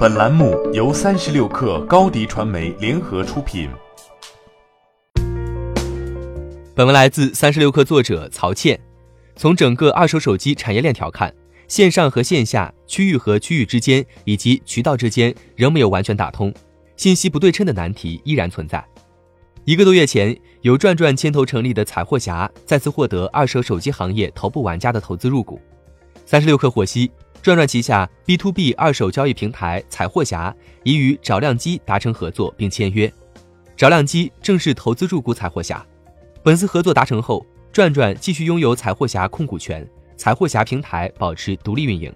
本栏目由三十六氪高低传媒联合出品。本文来自三十六氪作者曹倩。从整个二手手机产业链条看，线上和线下、区域和区域之间以及渠道之间仍没有完全打通，信息不对称的难题依然存在。一个多月前，由转转牵头成立的彩货侠再次获得二手手机行业头部玩家的投资入股。三十六氪获悉。转转旗下 B to B 二手交易平台彩货侠已与找靓机达成合作并签约，找靓机正式投资入股彩货侠。本次合作达成后，转转继续拥有彩货侠控股权，彩货侠平台保持独立运营。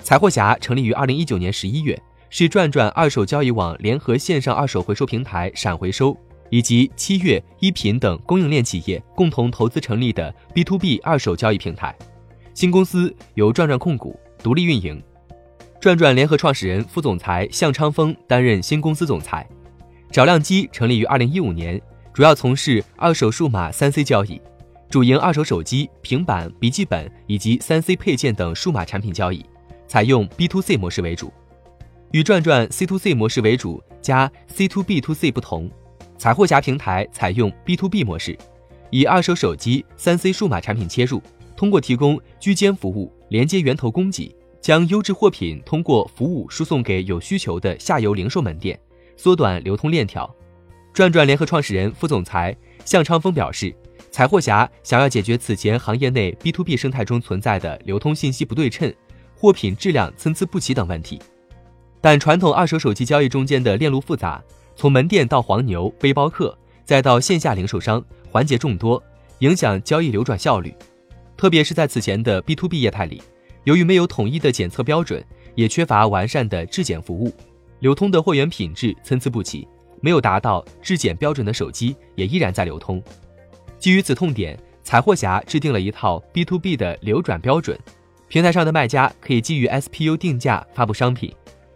彩货侠成立于二零一九年十一月，是转转二手交易网联合线上二手回收平台闪回收以及七月一品等供应链企业共同投资成立的 B to B 二手交易平台。新公司由转转控股。独立运营，转转联合创始人、副总裁向昌峰担任新公司总裁。找靓机成立于二零一五年，主要从事二手数码三 C 交易，主营二手手机、平板、笔记本以及三 C 配件等数码产品交易，采用 B to C 模式为主。与转转 C to C 模式为主加 C to B to C 不同，彩货侠平台采用 B to B 模式，以二手手机、三 C 数码产品切入。通过提供居间服务，连接源头供给，将优质货品通过服务输送给有需求的下游零售门店，缩短流通链条。转转联合创始人、副总裁向昌峰表示，采货侠想要解决此前行业内 B to B 生态中存在的流通信息不对称、货品质量参差不齐等问题。但传统二手手机交易中间的链路复杂，从门店到黄牛、背包客，再到线下零售商，环节众多，影响交易流转效率。特别是在此前的 B to B 业态里，由于没有统一的检测标准，也缺乏完善的质检服务，流通的货源品质参差不齐，没有达到质检标准的手机也依然在流通。基于此痛点，彩货侠制定了一套 B to B 的流转标准，平台上的卖家可以基于 SPU 定价发布商品，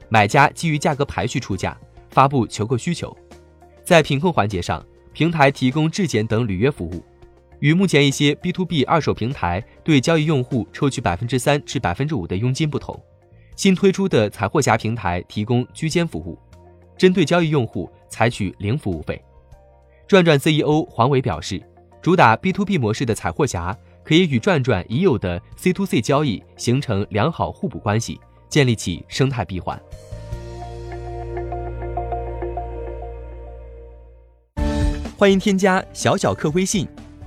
买家基于价格排序出价，发布求购需求。在品控环节上，平台提供质检等履约服务。与目前一些 B to B 二手平台对交易用户抽取百分之三至百分之五的佣金不同，新推出的采货侠平台提供居间服务，针对交易用户采取零服务费。转转 CEO 黄伟表示，主打 B to B 模式的采货侠可以与转转已有的 C to C 交易形成良好互补关系，建立起生态闭环。欢迎添加小小客微信。